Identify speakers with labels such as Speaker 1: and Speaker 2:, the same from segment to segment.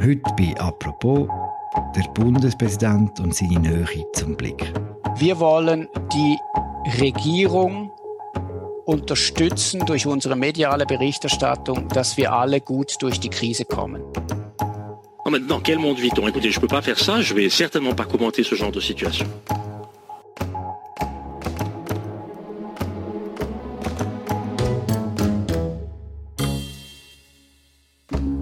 Speaker 1: Heute bei «Apropos» der Bundespräsident und seine Nähe zum Blick.
Speaker 2: Wir wollen die Regierung unterstützen durch unsere mediale Berichterstattung, dass wir alle gut durch die Krise kommen.
Speaker 3: Dans quel monde vit-on Écoutez, je ne peux pas faire ça, je ne vais certainement pas commenter ce genre de situation.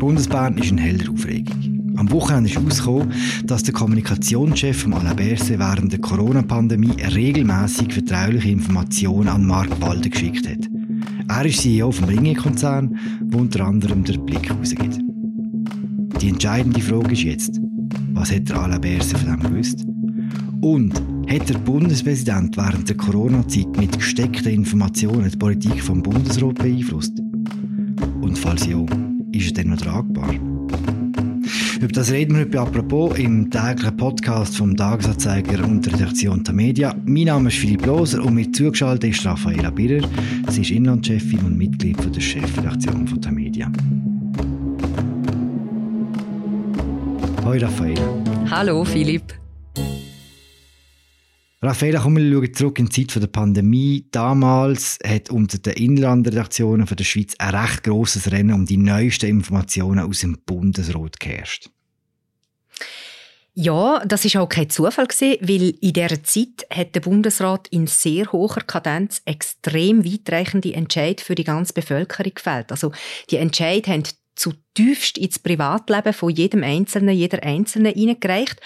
Speaker 1: Bundesbahn ist in heller Aufregung. Am Wochenende ist herausgekommen, dass der Kommunikationschef von Alain Berset während der Corona-Pandemie regelmäßig vertrauliche Informationen an Mark Walde geschickt hat. Er ist CEO vom Ringe-Konzern, der unter anderem der Blick rausgibt. Die entscheidende Frage ist jetzt, was hat der Alain Berset von dem gewusst? Und hat der Bundespräsident während der Corona-Zeit mit gesteckten Informationen die Politik vom Bundesrat beeinflusst? Und falls ja, ist er denn noch tragbar? Über das reden wir heute apropos im täglichen Podcast vom Tagesanzeiger und der Redaktion der Media. Mein Name ist Philipp Loser und mir zugeschaltet ist Raffaella Birrer. Sie ist Inlandchefin und Mitglied der Chefredaktion von der Media. Hallo Raffaella.
Speaker 4: Hallo Philipp.
Speaker 1: Raffaella, komm, wir schauen zurück in die Zeit der Pandemie. Damals hat unter den Inlandredaktionen der Schweiz ein recht grosses Rennen um die neuesten Informationen aus dem Bundesrat geherrscht.
Speaker 4: Ja, das ist auch kein Zufall gewesen, weil in dieser Zeit hat der Bundesrat in sehr hoher Kadenz extrem weitreichende Entscheid für die ganze Bevölkerung gefällt. Also die Entscheid haben zutiefst ins Privatleben von jedem Einzelnen, jeder Einzelnen hineingereicht.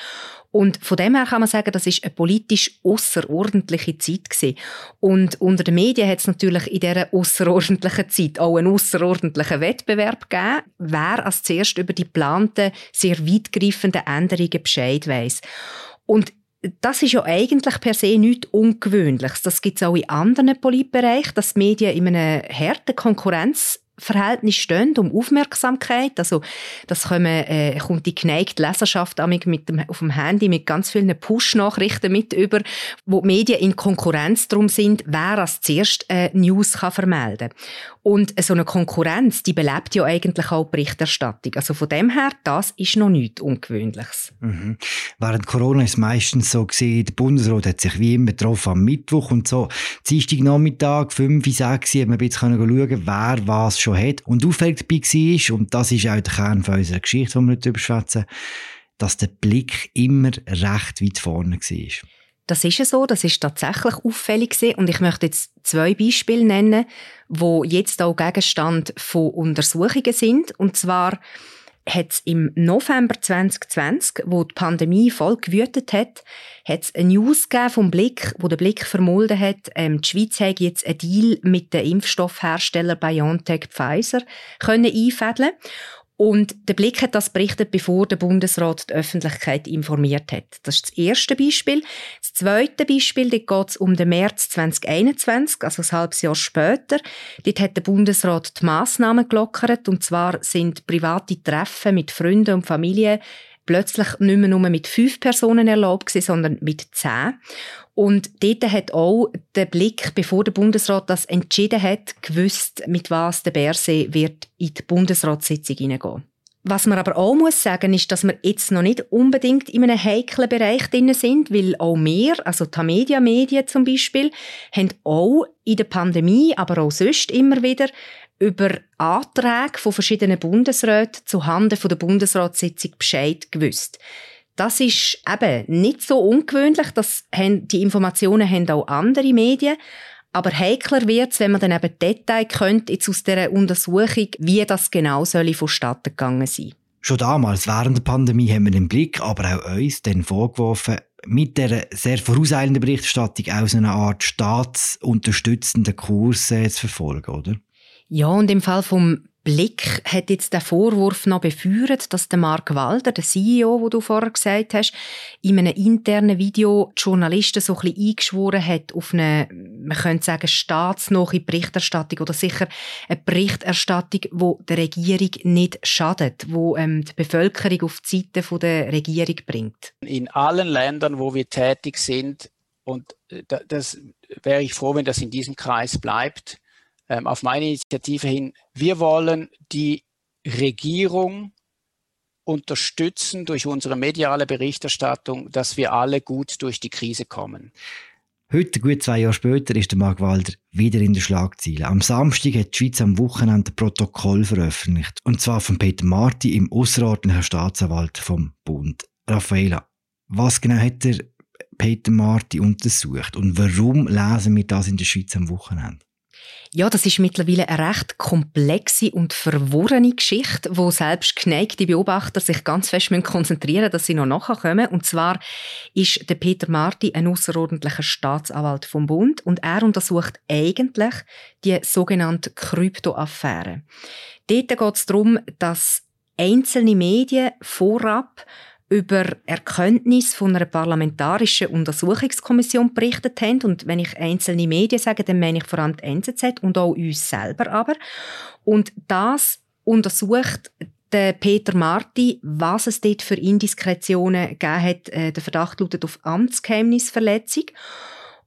Speaker 4: Und von dem her kann man sagen, das ist eine politisch außerordentliche Zeit gewesen. Und unter den Medien hat es natürlich in dieser außerordentlichen Zeit auch einen außerordentlichen Wettbewerb gegeben, wer als zuerst über die geplanten, sehr weitgreifenden Änderungen Bescheid weiss. Und das ist ja eigentlich per se nichts Ungewöhnliches. Das gibt es auch in anderen Politbereichen, dass die Medien in einer harten Konkurrenz Verhältnis stehen um Aufmerksamkeit. Also, das kommen, äh, kommt die geneigte Leserschaft mit dem, auf dem Handy mit ganz vielen Push-Nachrichten mit über, wo die Medien in Konkurrenz darum sind, wer als zuerst äh, News kann vermelden Und so eine Konkurrenz, die belebt ja eigentlich auch Berichterstattung. Also von dem her, das ist noch nichts Ungewöhnliches.
Speaker 1: Mhm. Während Corona ist meistens so gewesen, der Bundesrat hat sich wie immer getroffen am Mittwoch und so. Dienstagnachmittag, 5, 6, hat man ein bisschen schauen, wer was schon hat. Und auffällig dabei war, und das ist auch der Kern von unserer Geschichte, die wir heute überschwätzen, dass der Blick immer recht weit vorne war.
Speaker 4: Das ist so, das ist tatsächlich auffällig gewesen. und ich möchte jetzt zwei Beispiele nennen, wo jetzt auch Gegenstand von Untersuchungen sind. Und zwar hat es im November 2020, wo die Pandemie voll gewütet hat, hat es eine News vom Blick, wo der Blick vermulden hat, ähm, die Schweiz hat jetzt einen Deal mit dem Impfstoffhersteller BioNTech Pfizer können einfädeln und der Blick hat das berichtet, bevor der Bundesrat die Öffentlichkeit informiert hat. Das ist das erste Beispiel. Das zweite Beispiel, dort geht es um den März 2021, also ein halbes Jahr später. Dort hat der Bundesrat die Massnahmen gelockert, und zwar sind private Treffen mit Freunden und Familie plötzlich nicht mehr nur mit fünf Personen erlaubt gewesen, sondern mit zehn. Und dort hat auch der Blick, bevor der Bundesrat das entschieden hat, gewusst, mit was der Berse wird in die Bundesratssitzung hineingehen. Was man aber auch muss sagen, ist, dass wir jetzt noch nicht unbedingt in einem heiklen Bereich drin sind, weil auch wir, also die Media Medien zum Beispiel, haben auch in der Pandemie, aber auch sonst immer wieder über Anträge von verschiedenen Bundesräten zu Handen der Bundesratssitzung Bescheid gewusst. Das ist eben nicht so ungewöhnlich, dass die Informationen haben auch andere Medien. Aber heikler wird es, wenn man dann eben Detail könnte, jetzt aus dieser Untersuchung, wie das genau soll vonstatten gegangen sein.
Speaker 1: Schon damals, während der Pandemie, haben wir den Blick, aber auch uns, dann vorgeworfen, mit der sehr vorauseilenden Berichterstattung auch so eine Art staatsunterstützenden Kurs zu verfolgen, oder?
Speaker 4: Ja, und im Fall vom Blick hat jetzt der Vorwurf noch befeuert, dass der Mark Walder, der CEO, wo du vorher gesagt hast, in einem internen Video die Journalisten so ein bisschen eingeschworen hat auf eine, man könnte sagen, staatsnahe Berichterstattung oder sicher eine Berichterstattung, wo der Regierung nicht schadet, wo ähm, die Bevölkerung auf die Seite der Regierung bringt.
Speaker 2: In allen Ländern, wo wir tätig sind, und äh, das wäre ich froh, wenn das in diesem Kreis bleibt, ähm, auf meine Initiative hin, wir wollen die Regierung unterstützen durch unsere mediale Berichterstattung, dass wir alle gut durch die Krise kommen.
Speaker 1: Heute, gut zwei Jahre später, ist der Mark Walder wieder in der Schlagzeile. Am Samstag hat die Schweiz am Wochenende ein Protokoll veröffentlicht. Und zwar von Peter Marti, im außerordentlichen Staatsanwalt vom Bund. Raffaela, was genau hat der Peter Marti untersucht und warum lesen wir das in der Schweiz am Wochenende?
Speaker 4: Ja, das ist mittlerweile eine recht komplexe und verworrene Geschichte, wo selbst geneigte Beobachter sich ganz fest konzentrieren müssen, dass sie noch nachkommen. Und zwar ist der Peter Marti ein außerordentlicher Staatsanwalt vom Bund und er untersucht eigentlich die sogenannte Kryptoaffäre. Dort geht es darum, dass einzelne Medien vorab über Erkenntnis von einer parlamentarischen Untersuchungskommission berichtet haben. Und wenn ich einzelne Medien sage, dann meine ich vor allem die NZZ und auch uns selber aber. Und das untersucht der Peter Marti, was es dort für Indiskretionen gegeben hat. Äh, der Verdacht lautet auf Amtsgeheimnisverletzung.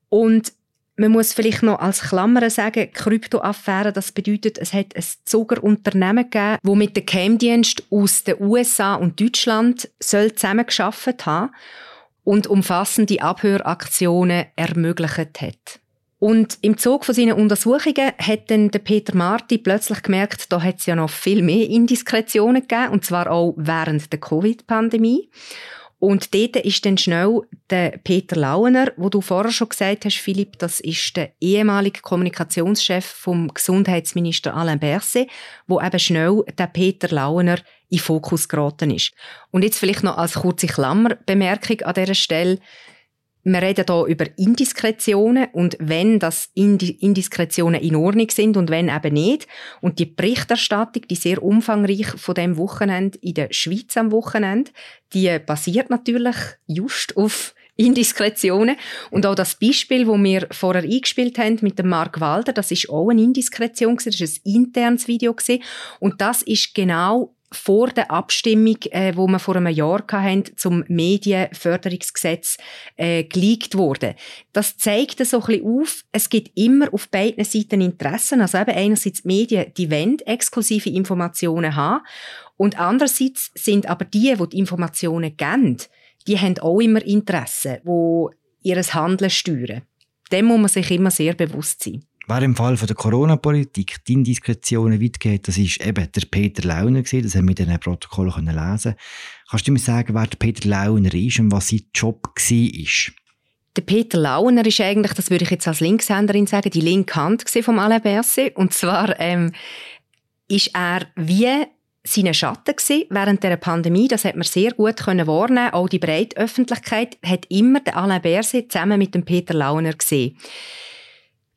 Speaker 4: Und man muss vielleicht noch als Klammer sagen, Kryptoaffäre, das bedeutet, es hat ein Zuckerunternehmen gegeben, das mit dem Geheimdienst aus den USA und Deutschland soll zusammengearbeitet haben und umfassende Abhöraktionen ermöglicht hat. Und im Zug von seinen Untersuchungen hat dann Peter Marti plötzlich gemerkt, da hat es ja noch viel mehr Indiskretionen gegeben, und zwar auch während der Covid-Pandemie. Und dort ist dann schnell der Peter Launer, wo du vorher schon gesagt hast, Philipp, das ist der ehemalige Kommunikationschef vom Gesundheitsminister Alain Berset, wo eben schnell der Peter Launer in Fokus geraten ist. Und jetzt vielleicht noch als kurze Klammerbemerkung an dieser Stelle. Wir reden hier über Indiskretionen und wenn das Indiskretionen in Ordnung sind und wenn eben nicht. Und die Berichterstattung, die sehr umfangreich von dem Wochenende in der Schweiz am Wochenende, die basiert natürlich just auf Indiskretionen. Und auch das Beispiel, wo wir vorher eingespielt haben mit dem Mark Walder, das ist auch eine Indiskretion, das ist ein internes Video Und das ist genau vor der Abstimmung, äh, wo wir vor einem Jahr hatten, zum Medienförderungsgesetz äh, geleakt wurde. Das zeigt so ein bisschen auf, es gibt immer auf beiden Seiten Interessen. Also eben einerseits die Medien, die wollen exklusive Informationen haben und andererseits sind aber die, die die Informationen geben, die haben auch immer Interessen, die ihr Handeln steuern. Dem muss man sich immer sehr bewusst sein.
Speaker 1: Wer im Fall von der Corona-Politik die Indiskretionen weit geht, das ist eben der Peter Launer gewesen. Das haben wir in diesen Protokollen lesen Kannst du mir sagen, wer der Peter Launer ist und was sein Job war?
Speaker 4: Der Peter Launer ist eigentlich, das würde ich jetzt als Linkshänderin sagen, die linke Hand vom Alain Berset. Und zwar ähm, ist er wie seine Schatten gewesen während der Pandemie. Das hat man sehr gut können wahrnehmen. Auch die breite Öffentlichkeit hat immer den Alain Berset zusammen mit dem Peter Launer gesehen.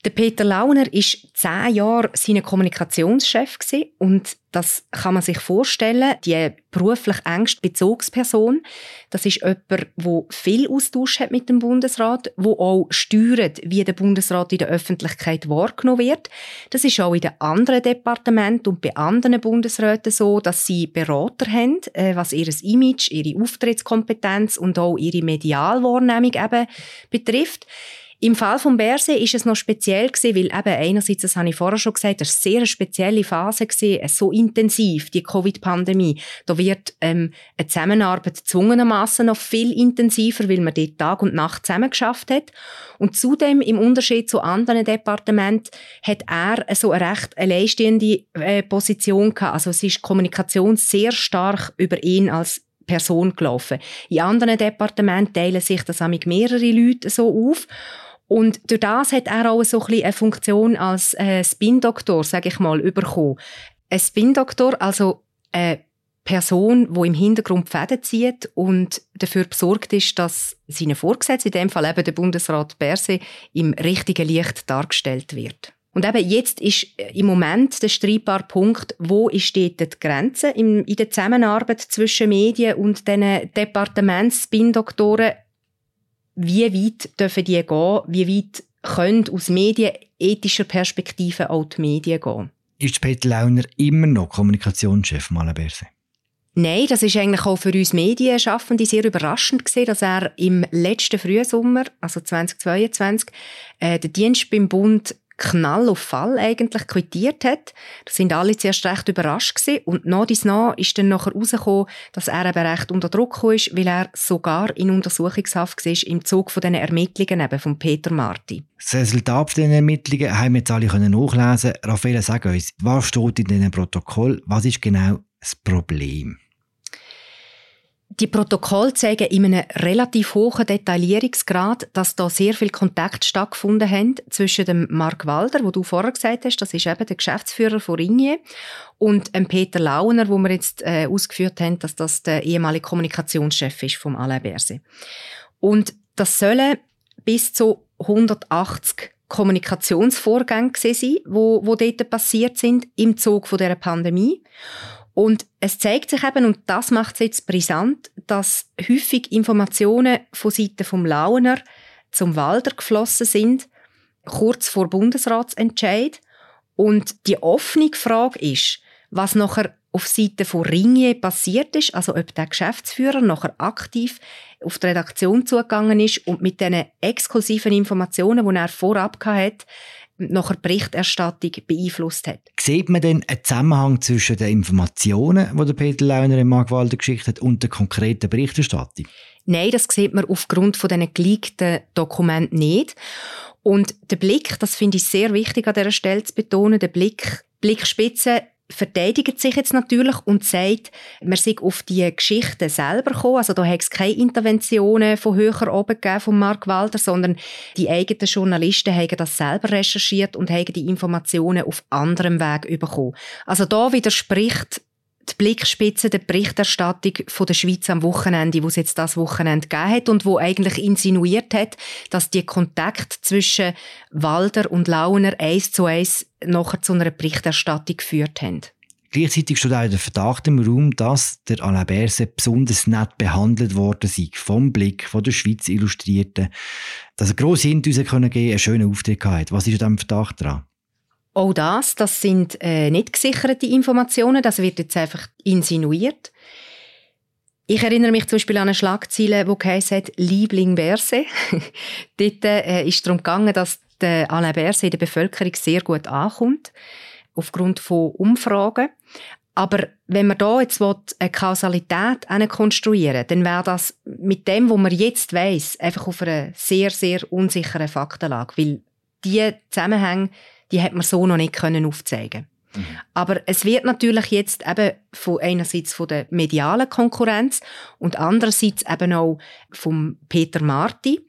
Speaker 4: Der Peter Launer ist zehn Jahre sein Kommunikationschef und das kann man sich vorstellen. Die beruflich engste Bezugsperson, das ist jemand, der viel Austausch hat mit dem Bundesrat, wo auch steuert, wie der Bundesrat in der Öffentlichkeit wahrgenommen wird. Das ist auch in den anderen Departementen und bei anderen Bundesräten so, dass sie Berater haben, äh, was ihr Image, ihre Auftrittskompetenz und auch ihre Medialwahrnehmung eben betrifft. Im Fall von Berse ist es noch speziell gewesen, weil eben einerseits, das habe ich vorher schon gesagt, das war eine sehr spezielle Phase gewesen, so intensiv, die Covid-Pandemie. Da wird ähm, eine Zusammenarbeit zwungenermaßen noch viel intensiver, weil man dort Tag und Nacht zusammen geschafft hat. Und zudem, im Unterschied zu anderen Departementen, hat er so eine recht alleinstehende äh, Position gehabt. Also es ist Kommunikation sehr stark über ihn als Person gelaufen. In anderen Departementen teilen sich das mit mehrere Leute so auf. Und durch das hat er auch so ein eine Funktion als äh, Spin-Doktor, sage ich mal, bekommen. Ein Spin-Doktor, also eine Person, die im Hintergrund Fäden zieht und dafür besorgt ist, dass seine Vorgesetzte, in dem Fall eben der Bundesrat Berse, im richtigen Licht dargestellt wird. Und eben jetzt ist im Moment der streitbare Punkt, wo ist dort die Grenze in, der Zusammenarbeit zwischen Medien und den Departements-Spin-Doktoren wie weit dürfen die gehen, wie weit können aus medienethischer Perspektive auch die Medien gehen.
Speaker 1: Ist Peter Launer immer noch Kommunikationschef Malaberse?
Speaker 4: Nein, das ist eigentlich auch für uns Medienschaffende sehr überraschend gewesen, dass er im letzten Frühsommer, also 2022, äh, den Dienst beim Bund Knall auf Fall eigentlich quittiert hat. Da sind alle zuerst recht überrascht gewesen. und nach dies nach ist dann nachher rausgekommen, dass er eben recht unter Druck ist, weil er sogar in Untersuchungshaft war im Zug von diesen Ermittlungen eben von Peter Marti.
Speaker 1: Das Resultat dieser Ermittlungen haben wir jetzt alle nachlesen. Raffaele, sag uns, was steht in diesem Protokoll? Was ist genau das Problem?
Speaker 4: Die Protokolle zeigen in einem relativ hohen Detaillierungsgrad, dass da sehr viel Kontakt stattgefunden haben zwischen dem Mark Walder, wo du vorher gesagt hast, das ist eben der Geschäftsführer von Ringier, und dem Peter Launer, wo wir jetzt äh, ausgeführt haben, dass das der ehemalige Kommunikationschef ist vom Alain Berset. Und das sollen bis zu 180 Kommunikationsvorgänge sein, wo, wo dort passiert sind im Zug von der Pandemie. Und es zeigt sich eben, und das macht es jetzt brisant, dass häufig Informationen von Seiten vom Launer zum Walder geflossen sind, kurz vor Bundesratsentscheid. Und die offene Frage ist, was nachher auf Seite von Ringier passiert ist, also ob der Geschäftsführer nachher aktiv auf die Redaktion zugegangen ist und mit diesen exklusiven Informationen, die er vorab hatte, nachher Berichterstattung beeinflusst hat.
Speaker 1: Sieht man denn einen Zusammenhang zwischen den Informationen, die der Peter Launer im Markwalder geschickt hat, und der konkreten Berichterstattung?
Speaker 4: Nein, das sieht man aufgrund von diesen geleakten Dokumenten nicht. Und der Blick, das finde ich sehr wichtig an dieser Stelle zu betonen, der Blick, Blickspitze verteidigt sich jetzt natürlich und sagt, man sei auf die Geschichte selber gekommen. Also da hat es keine Interventionen von höher oben gegeben von Mark Walder, sondern die eigenen Journalisten haben das selber recherchiert und haben die Informationen auf anderem Weg bekommen. Also da widerspricht die Blickspitze der Berichterstattung von der Schweiz am Wochenende, wo es jetzt das Wochenende gegeben hat und wo eigentlich insinuiert hat, dass die Kontakt zwischen Walder und Launer eins zu eins nachher zu einer Berichterstattung geführt haben.
Speaker 1: Gleichzeitig steht auch der Verdacht im Raum, dass der Alain Berset besonders nett behandelt worden sei, vom Blick von der Schweiz Illustrierten, dass er grosse Hinweise geben konnte, einen schönen Auftritt hatte. Was ist an diesem Verdacht dran?
Speaker 4: Auch das, das sind äh, nicht gesicherte Informationen, das wird jetzt einfach insinuiert. Ich erinnere mich zum Beispiel an eine Schlagzeile, geheißen hat «Liebling Berse». Dort äh, ist darum gegangen, dass der Alain Berse in der Bevölkerung sehr gut ankommt, aufgrund von Umfragen. Aber wenn man da jetzt eine Kausalität konstruieren dann wäre das mit dem, was man jetzt weiß, einfach auf einer sehr, sehr unsicheren Faktenlage. Weil die Zusammenhänge die hat man so noch nicht können aufzeigen. Mhm. Aber es wird natürlich jetzt eben von einerseits von der medialen Konkurrenz und andererseits eben auch vom Peter Marti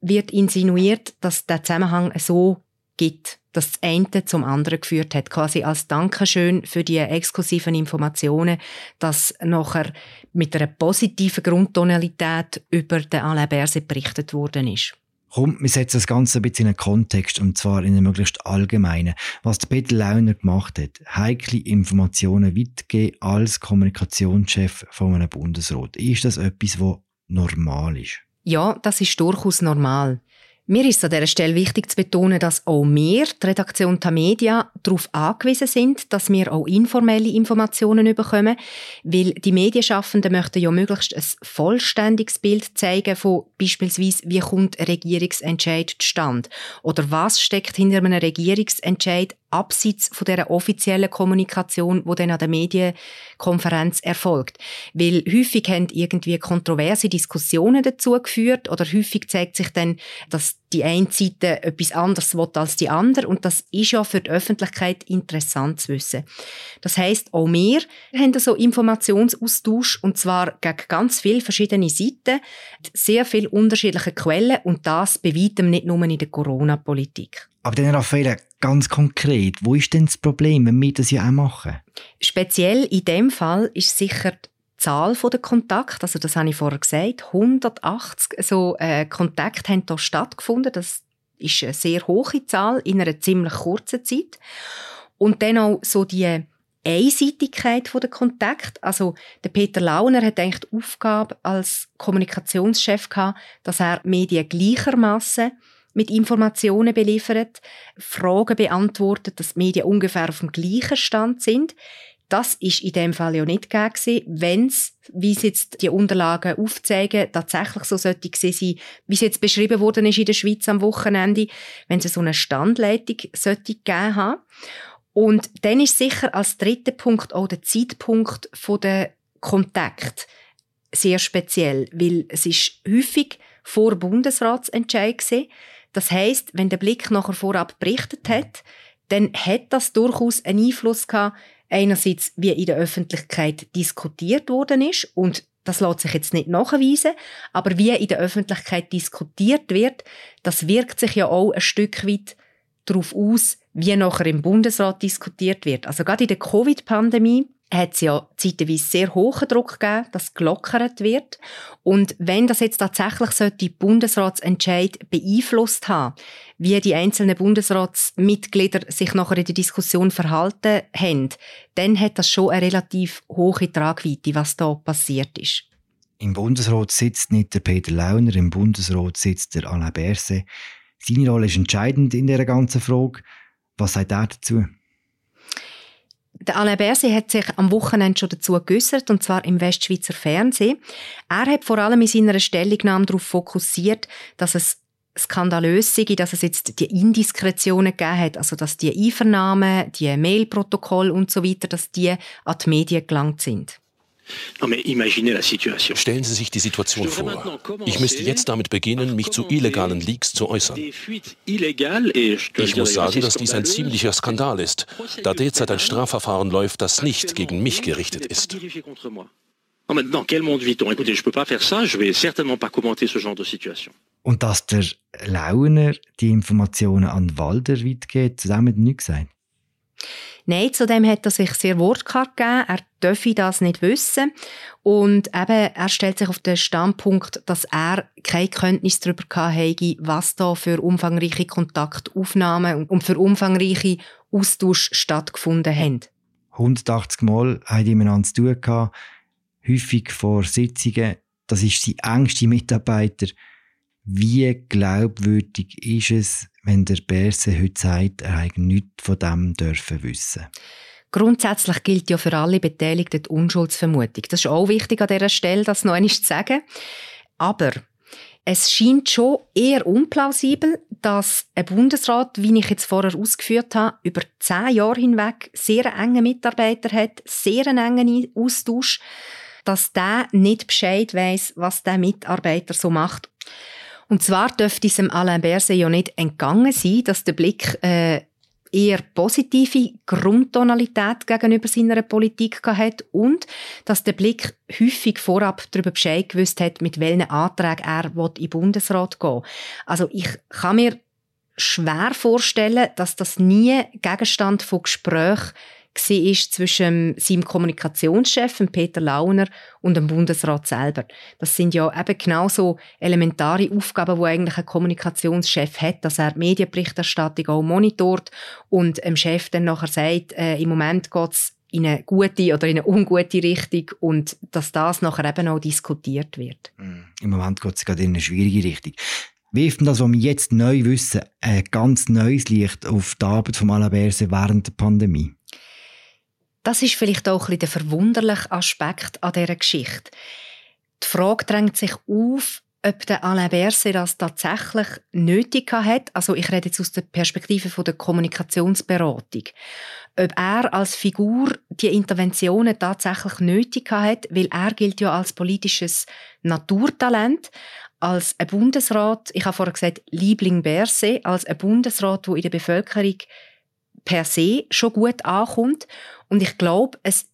Speaker 4: wird insinuiert, dass der Zusammenhang so gibt, dass das eine zum anderen geführt hat, quasi als Dankeschön für die exklusiven Informationen, dass nachher mit einer positiven Grundtonalität über den Alain Berset berichtet worden ist.
Speaker 1: Komm, wir setzen das Ganze ein bisschen in einen Kontext, und zwar in einen möglichst allgemeinen. Was der Peter Launer gemacht hat, heikle Informationen weitergeben als Kommunikationschef von einem Bundesrat. Ist das etwas, was normal ist?
Speaker 4: Ja, das ist durchaus normal. Mir ist an dieser Stelle wichtig zu betonen, dass auch wir, die Redaktion Tamedia, darauf angewiesen sind, dass wir auch informelle Informationen bekommen, weil die Medienschaffenden möchten ja möglichst ein vollständiges Bild zeigen von beispielsweise, wie kommt ein Regierungsentscheid zustande? Oder was steckt hinter einem Regierungsentscheid abseits von der offiziellen Kommunikation, wo dann an der Medienkonferenz erfolgt. Weil häufig haben irgendwie kontroverse Diskussionen dazu geführt oder häufig zeigt sich dann, dass die eine Seite etwas anderes will als die andere und das ist ja für die Öffentlichkeit interessant zu wissen. Das heißt, auch wir haben so Informationsaustausch und zwar gegen ganz viele verschiedene Seiten, sehr viele unterschiedliche Quellen und das bei weitem nicht nur in der Corona-Politik.
Speaker 1: Aber dann, Raffaele, ganz konkret, wo ist denn das Problem, wenn wir das ja auch machen?
Speaker 4: Speziell in dem Fall ist sicher die Zahl der Kontakte, also das habe ich vorher gesagt, 180 so äh, Kontakte haben hier stattgefunden. Das ist eine sehr hohe Zahl in einer ziemlich kurzen Zeit. Und dann auch so die Einseitigkeit der Kontakt. Also der Peter Launer hat eigentlich die Aufgabe als Kommunikationschef gehabt, dass er Medien gleichermaßen mit Informationen beliefert, Fragen beantwortet, dass die Medien ungefähr auf dem gleichen Stand sind. Das ist in dem Fall ja nicht gegeben, wenn es, wie es jetzt die Unterlagen aufzeigen, tatsächlich so sollte sein, wie es jetzt beschrieben worden ist in der Schweiz am Wochenende, wenn es so eine Standleitung sollte gegeben haben. Und dann ist sicher als dritter Punkt auch der Zeitpunkt von der Kontakt sehr speziell, weil es ist häufig vor Bundesratsentscheid gewesen. Das heißt, wenn der Blick nachher vorab berichtet hat, dann hat das durchaus einen Einfluss gehabt, einerseits, wie in der Öffentlichkeit diskutiert worden ist und das lässt sich jetzt nicht nachweisen, aber wie in der Öffentlichkeit diskutiert wird, das wirkt sich ja auch ein Stück weit darauf aus, wie nachher im Bundesrat diskutiert wird. Also gerade in der Covid-Pandemie hat es ja zeitweise sehr hohen Druck gegeben, dass gelockert wird. Und wenn das jetzt tatsächlich die Bundesratsentscheid beeinflusst haben, wie die einzelnen Bundesratsmitglieder sich nachher in der Diskussion verhalten haben, dann hat das schon eine relativ hohe Tragweite, was da passiert ist.
Speaker 1: Im Bundesrat sitzt nicht der Peter Launer, im Bundesrat sitzt der Alain Berset. Seine Rolle ist entscheidend in dieser ganzen Frage. Was sagt er dazu?
Speaker 4: Der Alain Berset hat sich am Wochenende schon dazu geäußert, und zwar im Westschweizer Fernsehen. Er hat vor allem in seiner Stellungnahme darauf fokussiert, dass es skandalös sei, dass es jetzt die Indiskretionen gegeben hat, also dass die Einvernahmen, die Mailprotokolle und so weiter, dass die an die Medien gelangt sind.
Speaker 5: Stellen Sie sich die Situation vor. Ich müsste jetzt damit beginnen, mich zu illegalen Leaks zu äußern. Ich muss sagen, dass dies ein ziemlicher Skandal ist, da derzeit ein Strafverfahren läuft, das nicht gegen mich gerichtet ist.
Speaker 1: Und dass der Launer die Informationen an Walder weitergeht, zu dem hat er nichts gesagt.
Speaker 4: Nein, zudem hat er sich sehr wortkarg gegeben. Er dürfe das nicht wissen. Und eben, er stellt sich auf den Standpunkt, dass er keine Kenntnis darüber hatte, was da für umfangreiche Kontaktaufnahmen und für umfangreiche Austausch stattgefunden haben.
Speaker 1: 180 Mal haben die miteinander zu tun gehabt, häufig vor Sitzungen. Das ist sein engster Mitarbeiter. Wie glaubwürdig ist es, wenn der Berse heute sagt, er habe nichts von dem dürfen wissen?
Speaker 4: Grundsätzlich gilt ja für alle Beteiligten die Unschuldsvermutung. Das ist auch wichtig an dieser Stelle, das noch einmal zu sagen. Aber es scheint schon eher unplausibel, dass ein Bundesrat, wie ich jetzt vorher ausgeführt habe, über zehn Jahre hinweg sehr enge Mitarbeiter hat, sehr einen engen Austausch, dass der nicht Bescheid weiß, was der Mitarbeiter so macht. Und zwar dürfte es Alain Berset ja nicht entgangen sein, dass der Blick äh, eher positive Grundtonalität gegenüber seiner Politik hat und dass der Blick häufig vorab darüber Bescheid gewusst hat, mit welchen Anträgen er in den Bundesrat gehen Also ich kann mir schwer vorstellen, dass das nie Gegenstand von Gesprächen war zwischen seinem Kommunikationschef, Peter Launer, und dem Bundesrat selber. Das sind ja eben genauso elementare Aufgaben, die eigentlich ein Kommunikationschef hat, dass er die Medienberichterstattung auch monitort und dem Chef dann nachher sagt, äh, im Moment geht es in eine gute oder in eine ungute Richtung und dass das nachher eben auch diskutiert wird.
Speaker 1: Mm, Im Moment geht es gerade in eine schwierige Richtung. Wirft das, was wir jetzt neu wissen, ein ganz neues Licht auf die Arbeit von Alaberse während der Pandemie?
Speaker 4: Das ist vielleicht auch ein der verwunderliche Aspekt an dieser Geschichte. Die Frage drängt sich auf, ob der Alain Berset das tatsächlich nötig hat. Also ich rede jetzt aus der Perspektive der Kommunikationsberatung. Ob er als Figur die Interventionen tatsächlich nötig hat, weil er gilt ja als politisches Naturtalent, als ein Bundesrat, ich habe vorher gesagt, Liebling Berset, als ein Bundesrat, der in der Bevölkerung per se schon gut ankommt. Und ich glaube, es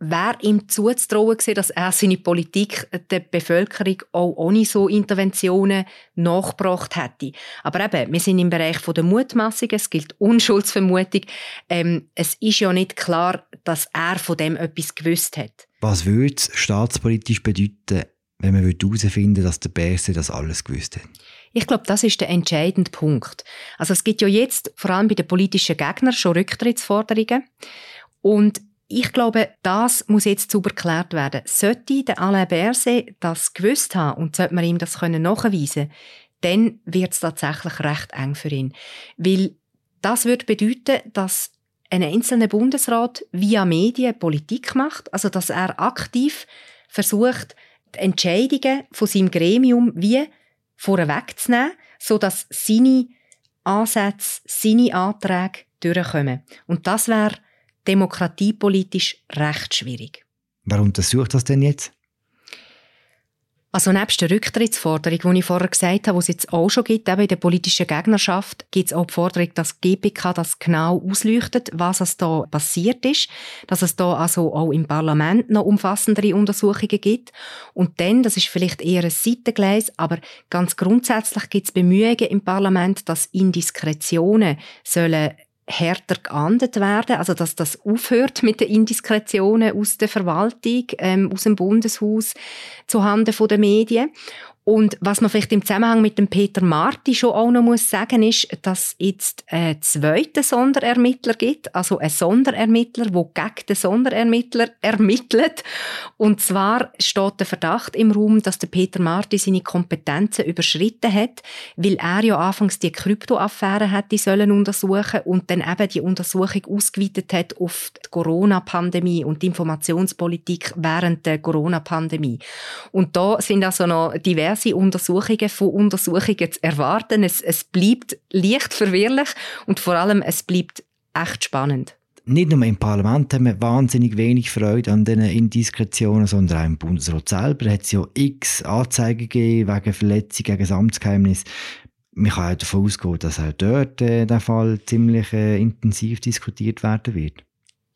Speaker 4: wäre ihm zuzutrauen gewesen, dass er seine Politik der Bevölkerung auch ohne so Interventionen nachgebracht hätte. Aber eben, wir sind im Bereich der Mutmaßungen, es gilt Unschuldsvermutung. Ähm, es ist ja nicht klar, dass er von dem etwas gewusst hat.
Speaker 1: Was würde es staatspolitisch bedeuten, wenn man herausfinden würde, dass der Berse das alles gewusst hat?
Speaker 4: Ich glaube, das ist der entscheidende Punkt. Also es gibt ja jetzt vor allem bei den politischen Gegnern schon Rücktrittsforderungen. Und ich glaube, das muss jetzt sauber geklärt werden. Sollte der Alain Berset das gewusst haben und sollte man ihm das können nachweisen dann wird es tatsächlich recht eng für ihn. Weil das würde bedeuten, dass ein einzelner Bundesrat via Medien Politik macht, also dass er aktiv versucht, die Entscheidungen von seinem Gremium wie vorwegzunehmen, sodass seine Ansätze, seine Anträge durchkommen. Und das wäre demokratiepolitisch recht schwierig.
Speaker 1: Wer untersucht das denn jetzt?
Speaker 4: Also nebst der Rücktrittsforderung, die ich vorher gesagt habe, die es jetzt auch schon gibt, eben in der politischen Gegnerschaft, gibt es auch die Forderung, dass die GPK das genau ausleuchtet, was es da passiert ist, dass es da also auch im Parlament noch umfassendere Untersuchungen gibt. Und dann, das ist vielleicht eher ein Seitengleis, aber ganz grundsätzlich gibt es Bemühungen im Parlament, dass Indiskretionen sollen härter geahndet werden, also dass das aufhört mit den Indiskretionen aus der Verwaltung, ähm, aus dem Bundeshaus zuhanden der Medien und was man vielleicht im Zusammenhang mit dem Peter Marti schon auch noch muss sagen ist, dass jetzt einen zweiten Sonderermittler gibt, also ein Sonderermittler, der gegen den Sonderermittler ermittelt. Und zwar steht der Verdacht im Raum, dass der Peter Marti seine Kompetenzen überschritten hat, weil er ja anfangs die Kryptoaffäre hätte sollen untersuchen und dann eben die Untersuchung ausgeweitet hat auf die Corona-Pandemie und die Informationspolitik während der Corona-Pandemie. Und da sind also noch diverse diverse Untersuchungen von Untersuchungen zu erwarten. Es, es bleibt leicht verwirrlich und vor allem es bleibt echt spannend.
Speaker 1: Nicht nur im Parlament haben wir wahnsinnig wenig Freude an diesen Indiskretionen, sondern auch im Bundesrat selber hat es ja x Anzeigen gegeben wegen Verletzung gegen das Amtsgeheimnis. Man kann auch davon ausgehen, dass auch dort äh, der Fall ziemlich äh, intensiv diskutiert werden wird.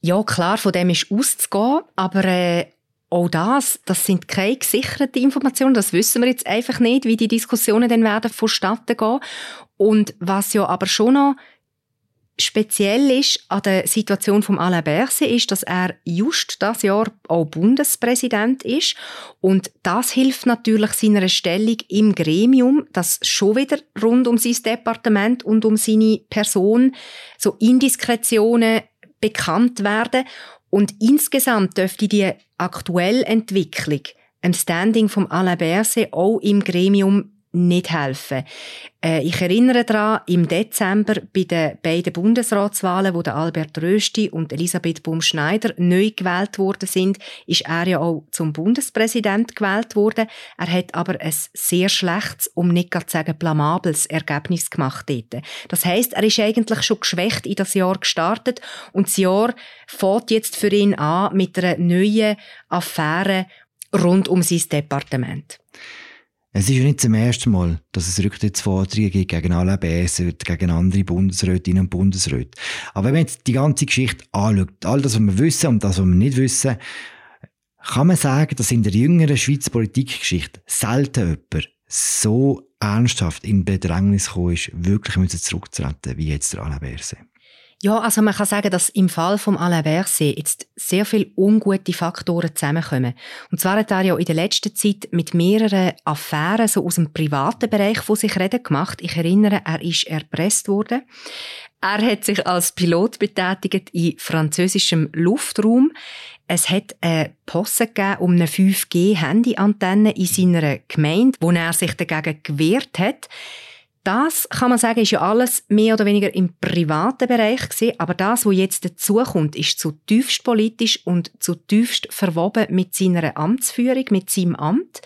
Speaker 4: Ja, klar, von dem ist auszugehen, aber äh, auch das, das sind keine gesicherten Informationen, das wissen wir jetzt einfach nicht, wie die Diskussionen dann werden vonstatten gehen. Und was ja aber schon noch speziell ist an der Situation von Alain Berset ist, dass er just das Jahr auch Bundespräsident ist. Und das hilft natürlich seiner Stellung im Gremium, dass schon wieder rund um sein Departement und um seine Person so Indiskretionen bekannt werden und insgesamt dürfte die aktuelle Entwicklung im Standing vom Alain Berset auch im Gremium nicht helfen. Äh, ich erinnere daran, im Dezember bei den beiden Bundesratswahlen, wo Albert Rösti und Elisabeth Baumschneider neu gewählt worden sind, ist er ja auch zum Bundespräsident gewählt worden. Er hat aber ein sehr schlechtes, um nicht zu sagen blamables Ergebnis gemacht dort. Das heißt, er ist eigentlich schon geschwächt in das Jahr gestartet und das Jahr fährt jetzt für ihn an mit einer neuen Affäre rund um sein Departement.
Speaker 1: Es ist ja nicht zum ersten Mal, dass es Rücktrittsforderungen gibt gegen alle BS, gegen andere Bundesrätinnen und Bundesräte. Aber wenn man jetzt die ganze Geschichte anschaut, all das, was wir wissen und das, was wir nicht wissen, kann man sagen, dass in der jüngeren Schweizer Politikgeschichte selten jemand so ernsthaft in Bedrängnis gekommen ist, wirklich zurückzutreten, wie jetzt der Alain Berset.
Speaker 4: Ja, also man kann sagen, dass im Fall vom Alain Berset jetzt sehr viele ungute Faktoren zusammenkommen. Und zwar hat er ja in der letzten Zeit mit mehreren Affären so aus dem privaten Bereich von sich reden gemacht. Ich erinnere, er ist erpresst worden. Er hat sich als Pilot betätigt in französischem Luftraum. Es hat eine Posse gegeben um eine 5G-Handyantenne in seiner Gemeinde, wo er sich dagegen gewehrt hat das kann man sagen, ist ja alles mehr oder weniger im privaten Bereich gewesen, aber das, was jetzt dazukommt, ist zutiefst politisch und zutiefst verwoben mit seiner Amtsführung, mit seinem Amt.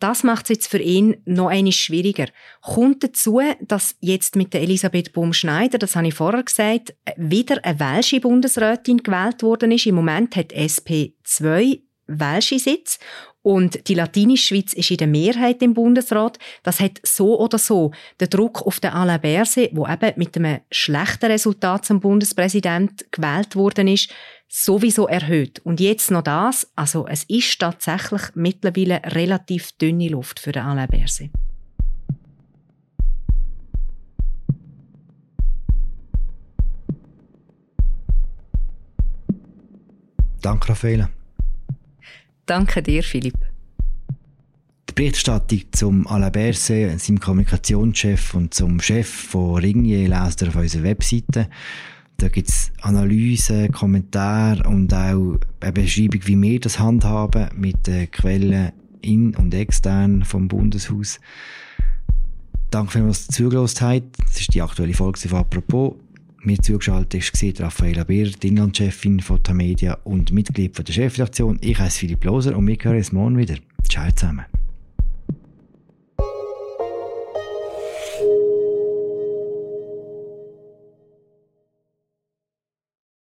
Speaker 4: Das macht es jetzt für ihn noch eines schwieriger. Kommt dazu, dass jetzt mit der Elisabeth Bohm-Schneider, das habe ich vorher gesagt, wieder eine welsche Bundesrätin gewählt worden ist. Im Moment hat SP 2 Welschisitz und die Latinischschweiz ist in der Mehrheit im Bundesrat. Das hat so oder so den Druck auf den Alain Berse, wo eben mit einem schlechten Resultat zum Bundespräsident gewählt worden ist, sowieso erhöht. Und jetzt noch das, also es ist tatsächlich mittlerweile relativ dünne Luft für den Alain Berse.
Speaker 1: Danke, Raffaele.
Speaker 4: Danke dir, Philipp.
Speaker 1: Die Berichterstattung zum Alain Berset, seinem Kommunikationschef und zum Chef von Ringier lest ihr auf unserer Webseite. Da gibt es Analysen, Kommentare und auch eine Beschreibung, wie wir das handhaben mit den Quellen in- und extern vom Bundeshaus. Danke, dass ihr zugelassen habt. Das ist die aktuelle Folge von «Apropos». Mir zugeschaltet ist Raffaella die Inlandchefin von Tamedia und Mitglied von der Chefredaktion. Ich heiße Philipp Loser und wir hören uns morgen wieder. Ciao zusammen.